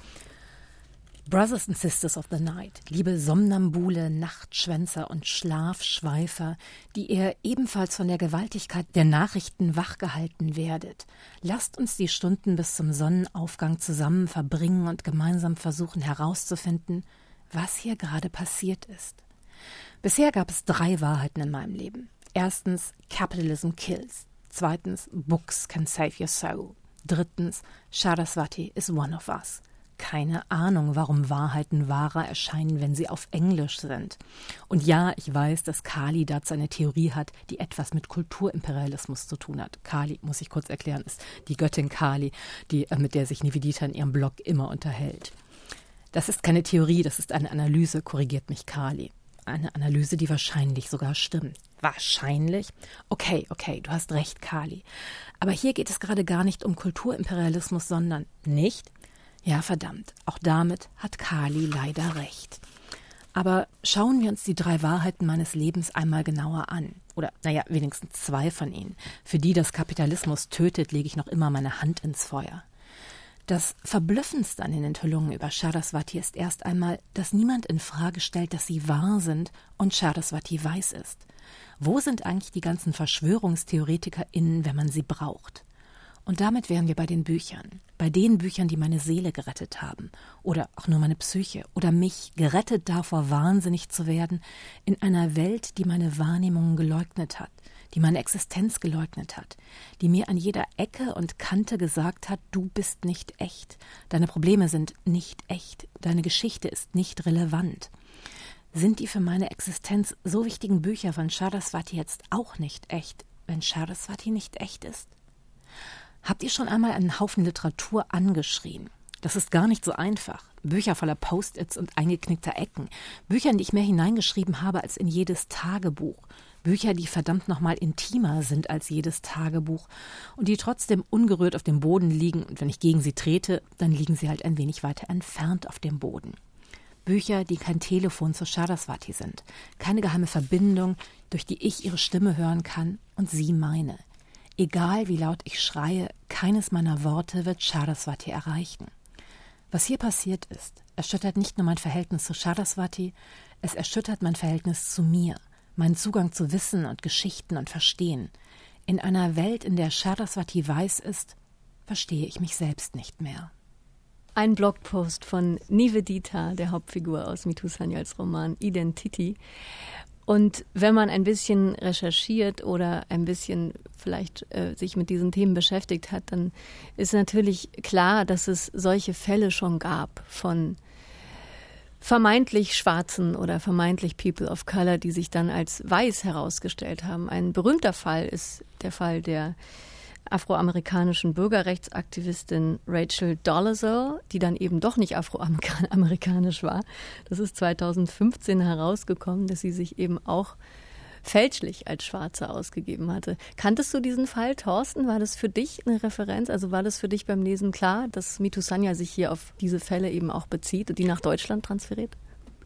Brothers and Sisters of the Night, liebe Somnambule, Nachtschwänzer und Schlafschweifer, die ihr ebenfalls von der Gewaltigkeit der Nachrichten wachgehalten werdet, lasst uns die Stunden bis zum Sonnenaufgang zusammen verbringen und gemeinsam versuchen herauszufinden, was hier gerade passiert ist. Bisher gab es drei Wahrheiten in meinem Leben. Erstens, Capitalism kills. Zweitens, Books can save your soul. Drittens, Saraswati is one of us. Keine Ahnung, warum Wahrheiten wahrer erscheinen, wenn sie auf Englisch sind. Und ja, ich weiß, dass Kali dazu eine Theorie hat, die etwas mit Kulturimperialismus zu tun hat. Kali, muss ich kurz erklären, ist die Göttin Kali, die, äh, mit der sich Nivedita in ihrem Blog immer unterhält. Das ist keine Theorie, das ist eine Analyse, korrigiert mich Kali. Eine Analyse, die wahrscheinlich sogar stimmt. Wahrscheinlich? Okay, okay, du hast recht, Kali. Aber hier geht es gerade gar nicht um Kulturimperialismus, sondern nicht? Ja, verdammt, auch damit hat Kali leider recht. Aber schauen wir uns die drei Wahrheiten meines Lebens einmal genauer an. Oder, naja, wenigstens zwei von ihnen. Für die das Kapitalismus tötet, lege ich noch immer meine Hand ins Feuer. Das Verblüffendste an den Enthüllungen über Saraswati ist erst einmal, dass niemand in Frage stellt, dass sie wahr sind und Saraswati weiß ist. Wo sind eigentlich die ganzen VerschwörungstheoretikerInnen, wenn man sie braucht? Und damit wären wir bei den Büchern. Bei den Büchern, die meine Seele gerettet haben. Oder auch nur meine Psyche. Oder mich gerettet davor, wahnsinnig zu werden. In einer Welt, die meine Wahrnehmungen geleugnet hat die meine Existenz geleugnet hat, die mir an jeder Ecke und Kante gesagt hat, du bist nicht echt, deine Probleme sind nicht echt, deine Geschichte ist nicht relevant. Sind die für meine Existenz so wichtigen Bücher von Saraswati jetzt auch nicht echt, wenn Saraswati nicht echt ist? Habt ihr schon einmal einen Haufen Literatur angeschrien? Das ist gar nicht so einfach. Bücher voller Post-its und eingeknickter Ecken. Bücher, die ich mehr hineingeschrieben habe als in jedes Tagebuch. Bücher, die verdammt nochmal intimer sind als jedes Tagebuch und die trotzdem ungerührt auf dem Boden liegen und wenn ich gegen sie trete, dann liegen sie halt ein wenig weiter entfernt auf dem Boden. Bücher, die kein Telefon zu Shadaswati sind, keine geheime Verbindung, durch die ich ihre Stimme hören kann und sie meine. Egal wie laut ich schreie, keines meiner Worte wird Shadaswati erreichen. Was hier passiert ist, erschüttert nicht nur mein Verhältnis zu Shadaswati, es erschüttert mein Verhältnis zu mir mein Zugang zu Wissen und Geschichten und Verstehen. In einer Welt, in der Saraswati weiß ist, verstehe ich mich selbst nicht mehr. Ein Blogpost von Nivedita, der Hauptfigur aus Mitu Sanyals Roman Identity. Und wenn man ein bisschen recherchiert oder ein bisschen vielleicht äh, sich mit diesen Themen beschäftigt hat, dann ist natürlich klar, dass es solche Fälle schon gab von vermeintlich Schwarzen oder vermeintlich People of Color, die sich dann als weiß herausgestellt haben. Ein berühmter Fall ist der Fall der afroamerikanischen Bürgerrechtsaktivistin Rachel Dolezal, die dann eben doch nicht afroamerikanisch war. Das ist 2015 herausgekommen, dass sie sich eben auch fälschlich als Schwarze ausgegeben hatte. Kanntest du diesen Fall, Thorsten? War das für dich eine Referenz? Also war das für dich beim Lesen klar, dass Mitu Sanya sich hier auf diese Fälle eben auch bezieht und die nach Deutschland transferiert?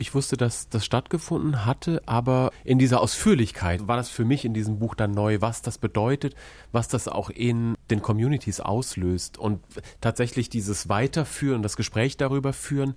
Ich wusste, dass das stattgefunden hatte, aber in dieser Ausführlichkeit war das für mich in diesem Buch dann neu, was das bedeutet, was das auch in den Communities auslöst. Und tatsächlich dieses Weiterführen, das Gespräch darüber führen,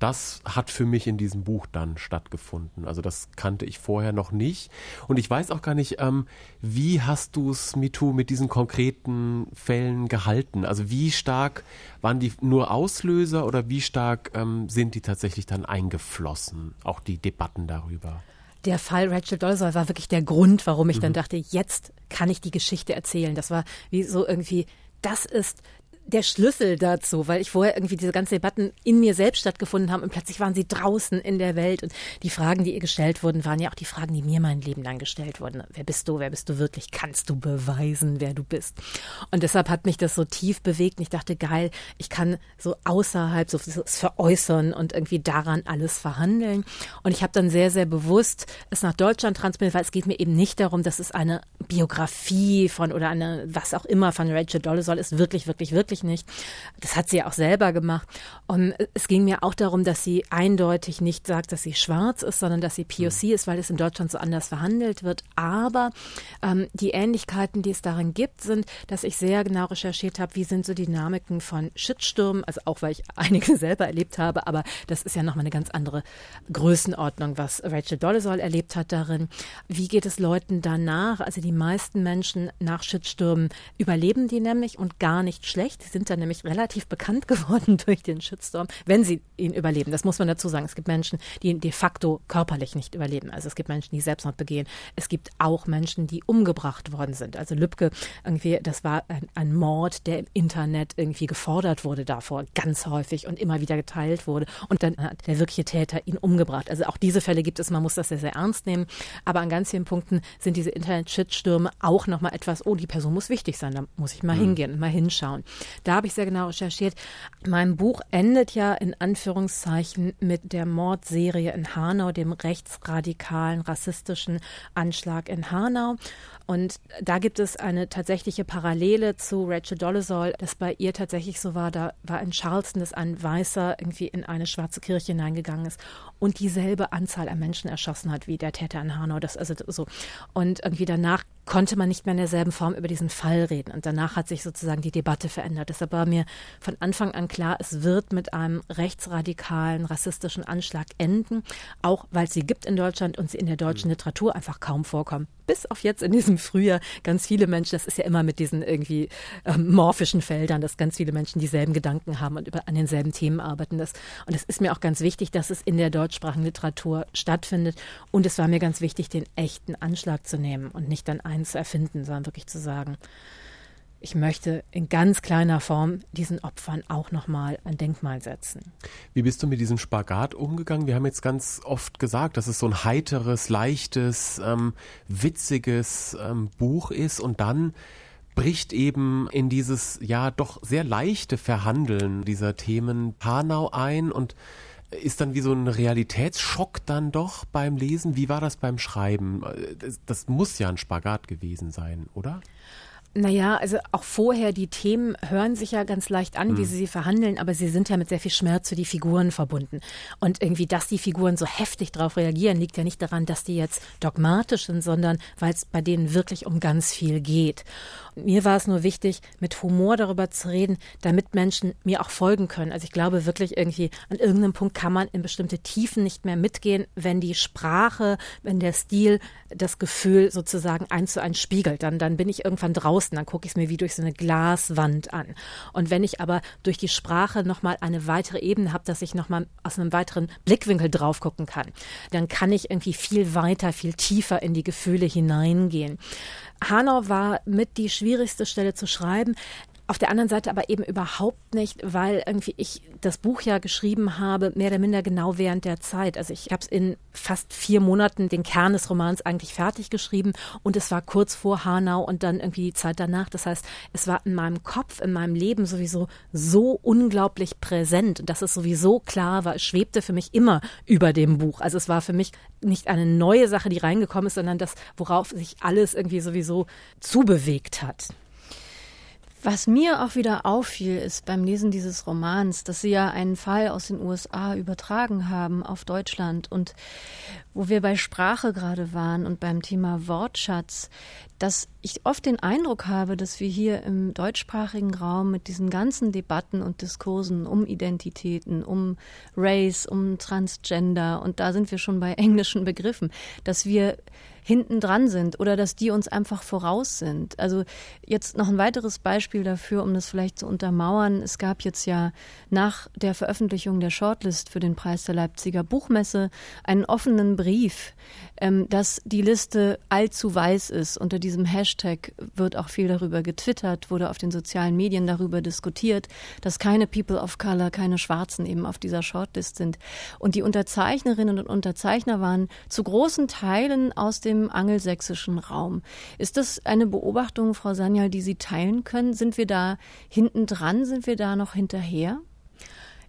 das hat für mich in diesem Buch dann stattgefunden. Also das kannte ich vorher noch nicht. Und ich weiß auch gar nicht, ähm, wie hast du es, MeToo, mit diesen konkreten Fällen gehalten? Also wie stark waren die nur Auslöser oder wie stark ähm, sind die tatsächlich dann eingeflossen? Auch die Debatten darüber. Der Fall Rachel Dolezal war wirklich der Grund, warum ich mhm. dann dachte, jetzt kann ich die Geschichte erzählen. Das war wie so irgendwie, das ist der Schlüssel dazu, weil ich vorher irgendwie diese ganzen Debatten in mir selbst stattgefunden haben und plötzlich waren sie draußen in der Welt und die Fragen, die ihr gestellt wurden, waren ja auch die Fragen, die mir mein Leben lang gestellt wurden. Wer bist du? Wer bist du wirklich? Kannst du beweisen, wer du bist? Und deshalb hat mich das so tief bewegt und ich dachte, geil, ich kann so außerhalb so veräußern und irgendwie daran alles verhandeln. Und ich habe dann sehr, sehr bewusst es nach Deutschland transportiert, weil es geht mir eben nicht darum, dass es eine Biografie von oder eine was auch immer von Rachel Dolezal ist, wirklich, wirklich, wirklich ich nicht. Das hat sie ja auch selber gemacht. Und es ging mir auch darum, dass sie eindeutig nicht sagt, dass sie schwarz ist, sondern dass sie POC mhm. ist, weil es in Deutschland so anders verhandelt wird. Aber ähm, die Ähnlichkeiten, die es darin gibt, sind, dass ich sehr genau recherchiert habe, wie sind so Dynamiken von Shitstürmen, also auch weil ich einige selber erlebt habe, aber das ist ja nochmal eine ganz andere Größenordnung, was Rachel Dolezal erlebt hat darin. Wie geht es Leuten danach? Also die meisten Menschen nach Shitstürmen überleben die nämlich und gar nicht schlecht sind dann nämlich relativ bekannt geworden durch den Shitstorm, wenn sie ihn überleben. Das muss man dazu sagen. Es gibt Menschen, die ihn de facto körperlich nicht überleben. Also es gibt Menschen, die Selbstmord begehen. Es gibt auch Menschen, die umgebracht worden sind. Also Lübcke, irgendwie, das war ein, ein Mord, der im Internet irgendwie gefordert wurde davor, ganz häufig und immer wieder geteilt wurde. Und dann hat der wirkliche Täter ihn umgebracht. Also auch diese Fälle gibt es. Man muss das sehr, sehr ernst nehmen. Aber an ganz vielen Punkten sind diese Internet-Shitstürme auch nochmal etwas, oh, die Person muss wichtig sein. Da muss ich mal mhm. hingehen und mal hinschauen. Da habe ich sehr genau recherchiert. Mein Buch endet ja in Anführungszeichen mit der Mordserie in Hanau, dem rechtsradikalen, rassistischen Anschlag in Hanau. Und da gibt es eine tatsächliche Parallele zu Rachel Dolezal, dass bei ihr tatsächlich so war, da war in Charleston, dass ein Weißer irgendwie in eine schwarze Kirche hineingegangen ist und dieselbe Anzahl an Menschen erschossen hat wie der Täter in Hanau. Das also so. Und irgendwie danach konnte man nicht mehr in derselben Form über diesen Fall reden. Und danach hat sich sozusagen die Debatte verändert. Deshalb war mir von Anfang an klar, es wird mit einem rechtsradikalen, rassistischen Anschlag enden, auch weil es sie gibt in Deutschland und sie in der deutschen mhm. Literatur einfach kaum vorkommen. Bis auf jetzt in diesem Frühjahr ganz viele Menschen, das ist ja immer mit diesen irgendwie ähm, morphischen Feldern, dass ganz viele Menschen dieselben Gedanken haben und über, an denselben Themen arbeiten. Das, und es ist mir auch ganz wichtig, dass es in der deutschsprachigen Literatur stattfindet. Und es war mir ganz wichtig, den echten Anschlag zu nehmen und nicht dann ein zu erfinden, sondern wirklich zu sagen, ich möchte in ganz kleiner Form diesen Opfern auch nochmal ein Denkmal setzen. Wie bist du mit diesem Spagat umgegangen? Wir haben jetzt ganz oft gesagt, dass es so ein heiteres, leichtes, ähm, witziges ähm, Buch ist und dann bricht eben in dieses ja doch sehr leichte Verhandeln dieser Themen Hanau ein und ist dann wie so ein Realitätsschock dann doch beim Lesen. Wie war das beim Schreiben? Das, das muss ja ein Spagat gewesen sein, oder? Naja, also auch vorher, die Themen hören sich ja ganz leicht an, hm. wie sie sie verhandeln, aber sie sind ja mit sehr viel Schmerz für die Figuren verbunden. Und irgendwie, dass die Figuren so heftig darauf reagieren, liegt ja nicht daran, dass die jetzt dogmatisch sind, sondern weil es bei denen wirklich um ganz viel geht. Mir war es nur wichtig, mit Humor darüber zu reden, damit Menschen mir auch folgen können. Also ich glaube wirklich irgendwie, an irgendeinem Punkt kann man in bestimmte Tiefen nicht mehr mitgehen, wenn die Sprache, wenn der Stil das Gefühl sozusagen eins zu eins spiegelt. Dann, dann bin ich irgendwann draußen, dann gucke ich es mir wie durch so eine Glaswand an. Und wenn ich aber durch die Sprache nochmal eine weitere Ebene habe, dass ich nochmal aus einem weiteren Blickwinkel drauf gucken kann, dann kann ich irgendwie viel weiter, viel tiefer in die Gefühle hineingehen. Hanau war mit die schwierigste Stelle zu schreiben. Auf der anderen Seite aber eben überhaupt nicht, weil irgendwie ich das Buch ja geschrieben habe, mehr oder minder genau während der Zeit. Also ich habe es in fast vier Monaten den Kern des Romans eigentlich fertig geschrieben und es war kurz vor Hanau und dann irgendwie die Zeit danach. Das heißt, es war in meinem Kopf, in meinem Leben sowieso so unglaublich präsent, dass es sowieso klar war. Es schwebte für mich immer über dem Buch. Also es war für mich nicht eine neue Sache, die reingekommen ist, sondern das, worauf sich alles irgendwie sowieso zubewegt hat. Was mir auch wieder auffiel, ist beim Lesen dieses Romans, dass Sie ja einen Fall aus den USA übertragen haben auf Deutschland und wo wir bei Sprache gerade waren und beim Thema Wortschatz, dass ich oft den Eindruck habe, dass wir hier im deutschsprachigen Raum mit diesen ganzen Debatten und Diskursen um Identitäten, um Race, um Transgender, und da sind wir schon bei englischen Begriffen, dass wir hinten dran sind oder dass die uns einfach voraus sind. Also jetzt noch ein weiteres Beispiel dafür, um das vielleicht zu untermauern. Es gab jetzt ja nach der Veröffentlichung der Shortlist für den Preis der Leipziger Buchmesse einen offenen Brief, ähm, dass die Liste allzu weiß ist. Unter diesem Hashtag wird auch viel darüber getwittert, wurde auf den sozialen Medien darüber diskutiert, dass keine People of Color, keine Schwarzen eben auf dieser Shortlist sind. Und die Unterzeichnerinnen und Unterzeichner waren zu großen Teilen aus dem angelsächsischen Raum. Ist das eine Beobachtung, Frau Sanyal, die Sie teilen können? Sind wir da hinten dran? Sind wir da noch hinterher?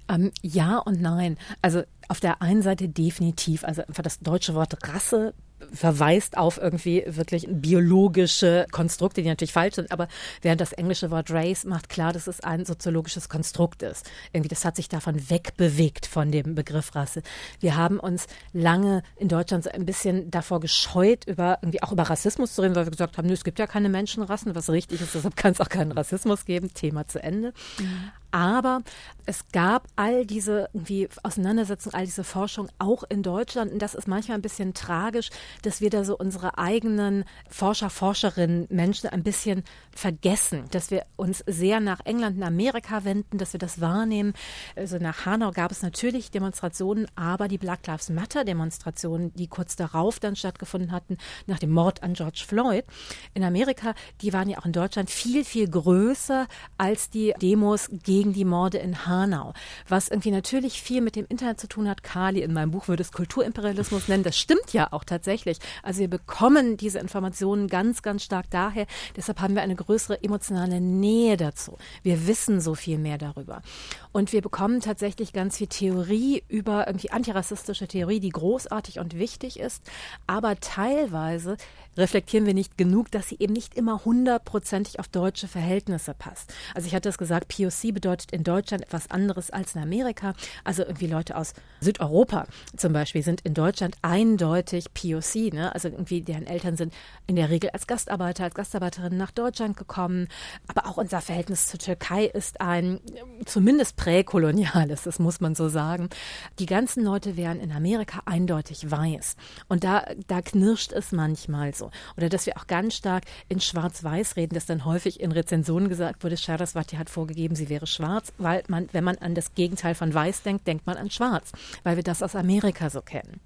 Ähm, ja und nein. Also auf der einen Seite definitiv, also einfach das deutsche Wort Rasse verweist auf irgendwie wirklich biologische Konstrukte, die natürlich falsch sind, aber während das englische Wort Race macht klar, dass es ein soziologisches Konstrukt ist. Irgendwie, das hat sich davon wegbewegt von dem Begriff Rasse. Wir haben uns lange in Deutschland so ein bisschen davor gescheut, über irgendwie auch über Rassismus zu reden, weil wir gesagt haben, nö, es gibt ja keine Menschenrassen, was richtig ist, deshalb kann es auch keinen Rassismus geben. Thema zu Ende. Mhm. Aber es gab all diese irgendwie Auseinandersetzungen, all diese Forschung auch in Deutschland. Und das ist manchmal ein bisschen tragisch, dass wir da so unsere eigenen Forscher, Forscherinnen, Menschen ein bisschen vergessen, dass wir uns sehr nach England und Amerika wenden, dass wir das wahrnehmen. Also nach Hanau gab es natürlich Demonstrationen, aber die Black Lives Matter Demonstrationen, die kurz darauf dann stattgefunden hatten, nach dem Mord an George Floyd in Amerika, die waren ja auch in Deutschland viel, viel größer als die Demos gegen die Morde in Hanau. Was irgendwie natürlich viel mit dem Internet zu tun hat. Kali in meinem Buch würde es Kulturimperialismus nennen. Das stimmt ja auch tatsächlich. Also wir bekommen diese Informationen ganz, ganz stark daher. Deshalb haben wir eine größere emotionale Nähe dazu. Wir wissen so viel mehr darüber. Und wir bekommen tatsächlich ganz viel Theorie über irgendwie antirassistische Theorie, die großartig und wichtig ist. Aber teilweise reflektieren wir nicht genug, dass sie eben nicht immer hundertprozentig auf deutsche Verhältnisse passt. Also ich hatte es gesagt, POC bedeutet in Deutschland etwas anderes als in Amerika. Also irgendwie Leute aus Südeuropa zum Beispiel sind in Deutschland eindeutig POC. Ne? Also irgendwie deren Eltern sind in der Regel als Gastarbeiter, als Gastarbeiterinnen nach Deutschland gekommen. Aber auch unser Verhältnis zur Türkei ist ein zumindest präkoloniales, das muss man so sagen. Die ganzen Leute wären in Amerika eindeutig weiß. Und da, da knirscht es manchmal so. Oder dass wir auch ganz stark in Schwarz-Weiß reden, dass dann häufig in Rezensionen gesagt wurde, Saraswati hat vorgegeben, sie wäre schwarz, weil man, wenn man an das Gegenteil von weiß denkt, denkt man an schwarz, weil wir das aus Amerika so kennen.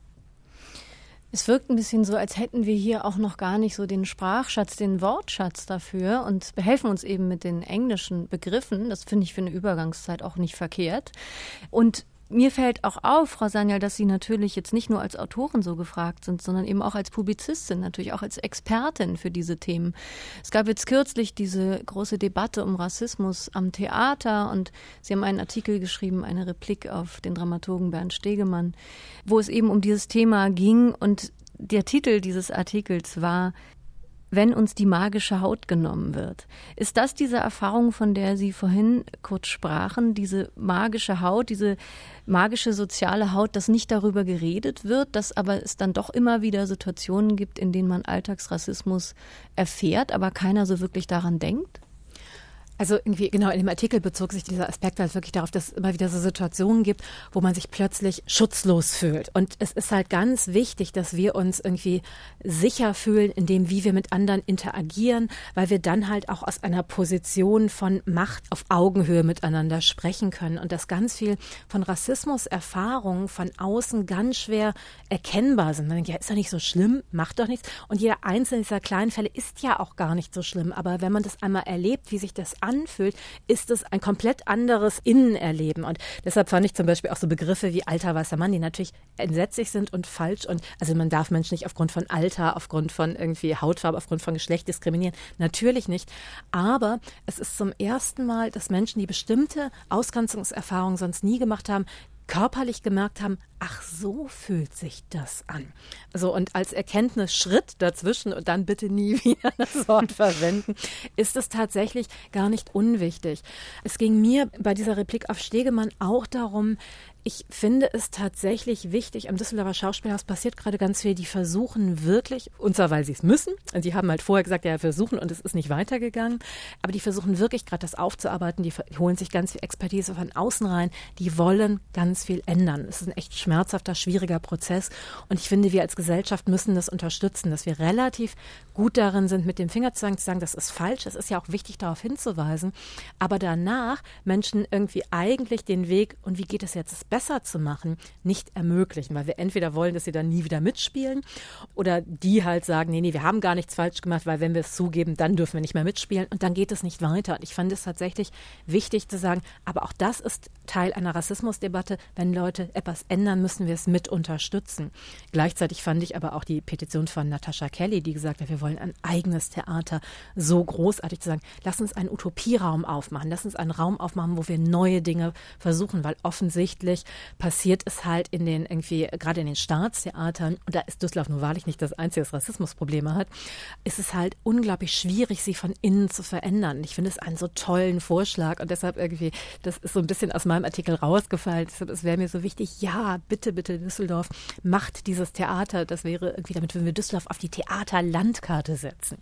Es wirkt ein bisschen so, als hätten wir hier auch noch gar nicht so den Sprachschatz, den Wortschatz dafür und behelfen uns eben mit den englischen Begriffen. Das finde ich für eine Übergangszeit auch nicht verkehrt. Und mir fällt auch auf, Frau Sanyal, dass Sie natürlich jetzt nicht nur als Autorin so gefragt sind, sondern eben auch als Publizistin, natürlich auch als Expertin für diese Themen. Es gab jetzt kürzlich diese große Debatte um Rassismus am Theater und Sie haben einen Artikel geschrieben, eine Replik auf den Dramaturgen Bernd Stegemann, wo es eben um dieses Thema ging und der Titel dieses Artikels war wenn uns die magische Haut genommen wird. Ist das diese Erfahrung, von der Sie vorhin kurz sprachen, diese magische Haut, diese magische soziale Haut, dass nicht darüber geredet wird, dass aber es dann doch immer wieder Situationen gibt, in denen man Alltagsrassismus erfährt, aber keiner so wirklich daran denkt? Also irgendwie, genau, in dem Artikel bezog sich dieser Aspekt halt wirklich darauf, dass es immer wieder so Situationen gibt, wo man sich plötzlich schutzlos fühlt. Und es ist halt ganz wichtig, dass wir uns irgendwie sicher fühlen in dem, wie wir mit anderen interagieren, weil wir dann halt auch aus einer Position von Macht auf Augenhöhe miteinander sprechen können und dass ganz viel von Rassismuserfahrungen von außen ganz schwer erkennbar sind. Man denkt, ja, ist doch nicht so schlimm, macht doch nichts. Und jeder einzelne dieser kleinen Fälle ist ja auch gar nicht so schlimm. Aber wenn man das einmal erlebt, wie sich das anfühlt, ist es ein komplett anderes Innenerleben. Und deshalb fand ich zum Beispiel auch so Begriffe wie alter weißer Mann, die natürlich entsetzlich sind und falsch. Und also man darf Menschen nicht aufgrund von Alter, aufgrund von irgendwie Hautfarbe, aufgrund von Geschlecht diskriminieren. Natürlich nicht. Aber es ist zum ersten Mal, dass Menschen, die bestimmte Ausgrenzungserfahrungen sonst nie gemacht haben, körperlich gemerkt haben, ach so fühlt sich das an. So und als Erkenntnisschritt dazwischen und dann bitte nie wieder das Wort verwenden, ist es tatsächlich gar nicht unwichtig. Es ging mir bei dieser Replik auf Stegemann auch darum, ich finde es tatsächlich wichtig, am Düsseldorfer Schauspielhaus passiert gerade ganz viel, die versuchen wirklich, und zwar weil sie es müssen, die haben halt vorher gesagt, ja, versuchen und es ist nicht weitergegangen, aber die versuchen wirklich gerade das aufzuarbeiten, die holen sich ganz viel Expertise von außen rein, die wollen ganz viel ändern. Es ist ein echt schmerzhafter, schwieriger Prozess und ich finde, wir als Gesellschaft müssen das unterstützen, dass wir relativ gut darin sind, mit dem Fingerzeigen zu sagen, das ist falsch, es ist ja auch wichtig, darauf hinzuweisen, aber danach Menschen irgendwie eigentlich den Weg, und wie geht es jetzt, besser zu machen, nicht ermöglichen, weil wir entweder wollen, dass sie dann nie wieder mitspielen oder die halt sagen, nee, nee, wir haben gar nichts falsch gemacht, weil wenn wir es zugeben, dann dürfen wir nicht mehr mitspielen und dann geht es nicht weiter. Und ich fand es tatsächlich wichtig zu sagen, aber auch das ist Teil einer Rassismusdebatte. Wenn Leute etwas ändern, müssen wir es mit unterstützen. Gleichzeitig fand ich aber auch die Petition von Natascha Kelly, die gesagt hat, wir wollen ein eigenes Theater, so großartig zu sagen, lass uns einen Utopieraum aufmachen, lass uns einen Raum aufmachen, wo wir neue Dinge versuchen, weil offensichtlich passiert es halt in den irgendwie, gerade in den Staatstheatern, und da ist Düsseldorf nun wahrlich nicht das einzige, das Rassismusprobleme hat, ist es halt unglaublich schwierig, sie von innen zu verändern. Ich finde es einen so tollen Vorschlag und deshalb irgendwie, das ist so ein bisschen aus meinem Artikel rausgefallen. Deshalb, es wäre mir so wichtig, ja, bitte, bitte Düsseldorf, macht dieses Theater. Das wäre irgendwie, damit würden wir Düsseldorf auf die Theaterlandkarte setzen.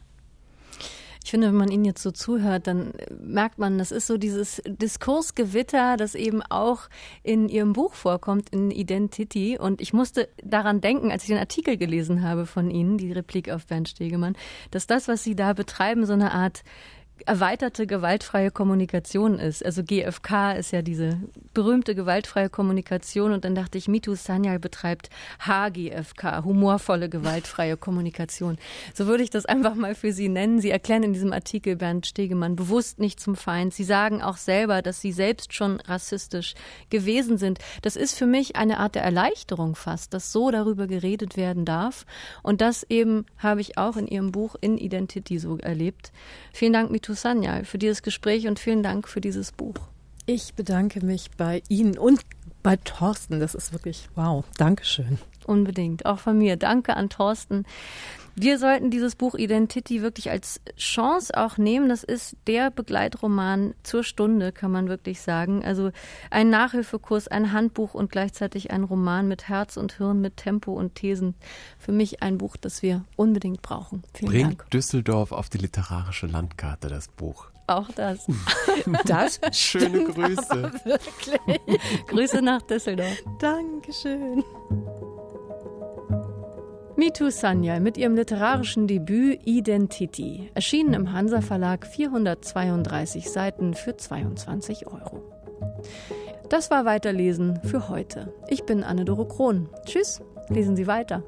Ich finde, wenn man Ihnen jetzt so zuhört, dann merkt man, das ist so dieses Diskursgewitter, das eben auch in Ihrem Buch vorkommt, in Identity. Und ich musste daran denken, als ich den Artikel gelesen habe von Ihnen, die Replik auf Bernd Stegemann, dass das, was Sie da betreiben, so eine Art erweiterte gewaltfreie Kommunikation ist. Also GFK ist ja diese berühmte gewaltfreie Kommunikation und dann dachte ich, Mitu Sanyal betreibt HGFK, humorvolle gewaltfreie Kommunikation. So würde ich das einfach mal für Sie nennen. Sie erklären in diesem Artikel Bernd Stegemann bewusst nicht zum Feind. Sie sagen auch selber, dass Sie selbst schon rassistisch gewesen sind. Das ist für mich eine Art der Erleichterung fast, dass so darüber geredet werden darf. Und das eben habe ich auch in Ihrem Buch in Identity so erlebt. Vielen Dank, Mitu Sanyal, für dieses Gespräch und vielen Dank für dieses Buch. Ich bedanke mich bei Ihnen und bei Thorsten. Das ist wirklich wow. Dankeschön. Unbedingt. Auch von mir. Danke an Thorsten. Wir sollten dieses Buch Identity wirklich als Chance auch nehmen. Das ist der Begleitroman zur Stunde, kann man wirklich sagen. Also ein Nachhilfekurs, ein Handbuch und gleichzeitig ein Roman mit Herz und Hirn, mit Tempo und Thesen. Für mich ein Buch, das wir unbedingt brauchen. Vielen Bringt Dank. Düsseldorf auf die literarische Landkarte, das Buch. Auch das. Das? Schöne Grüße. wirklich. Grüße nach Düsseldorf. Dankeschön. Mitu Sanyal mit ihrem literarischen Debüt Identity, erschienen im Hansa Verlag 432 Seiten für 22 Euro. Das war Weiterlesen für heute. Ich bin Anne-Dore Krohn. Tschüss, lesen Sie weiter.